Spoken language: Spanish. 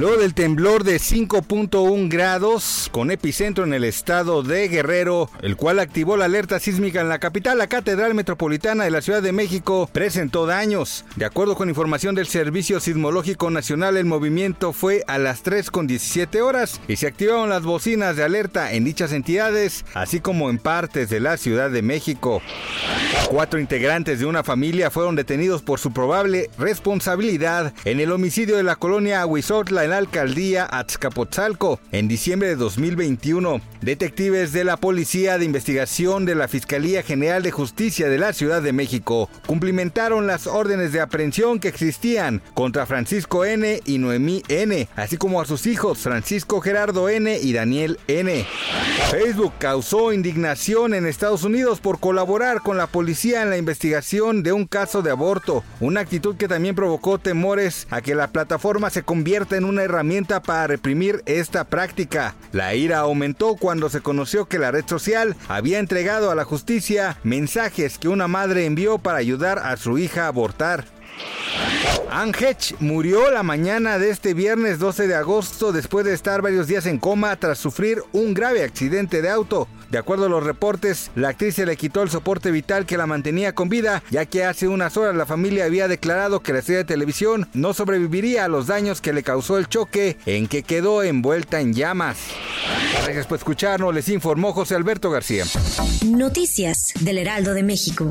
Luego del temblor de 5.1 grados con epicentro en el estado de Guerrero, el cual activó la alerta sísmica en la capital, la Catedral Metropolitana de la Ciudad de México presentó daños. De acuerdo con información del Servicio Sismológico Nacional, el movimiento fue a las 3.17 horas y se activaron las bocinas de alerta en dichas entidades, así como en partes de la Ciudad de México. Cuatro integrantes de una familia fueron detenidos por su probable responsabilidad en el homicidio de la colonia Huizotla la alcaldía Azcapotzalco en diciembre de 2021. Detectives de la Policía de Investigación de la Fiscalía General de Justicia de la Ciudad de México cumplimentaron las órdenes de aprehensión que existían contra Francisco N. y Noemí N., así como a sus hijos Francisco Gerardo N. y Daniel N. Facebook causó indignación en Estados Unidos por colaborar con la policía en la investigación de un caso de aborto, una actitud que también provocó temores a que la plataforma se convierta en una herramienta para reprimir esta práctica. La ira aumentó cuando se conoció que la red social había entregado a la justicia mensajes que una madre envió para ayudar a su hija a abortar. Angech murió la mañana de este viernes 12 de agosto después de estar varios días en coma tras sufrir un grave accidente de auto. De acuerdo a los reportes, la actriz se le quitó el soporte vital que la mantenía con vida, ya que hace unas horas la familia había declarado que la estrella de televisión no sobreviviría a los daños que le causó el choque en que quedó envuelta en llamas. Gracias por escucharnos, les informó José Alberto García. Noticias del Heraldo de México.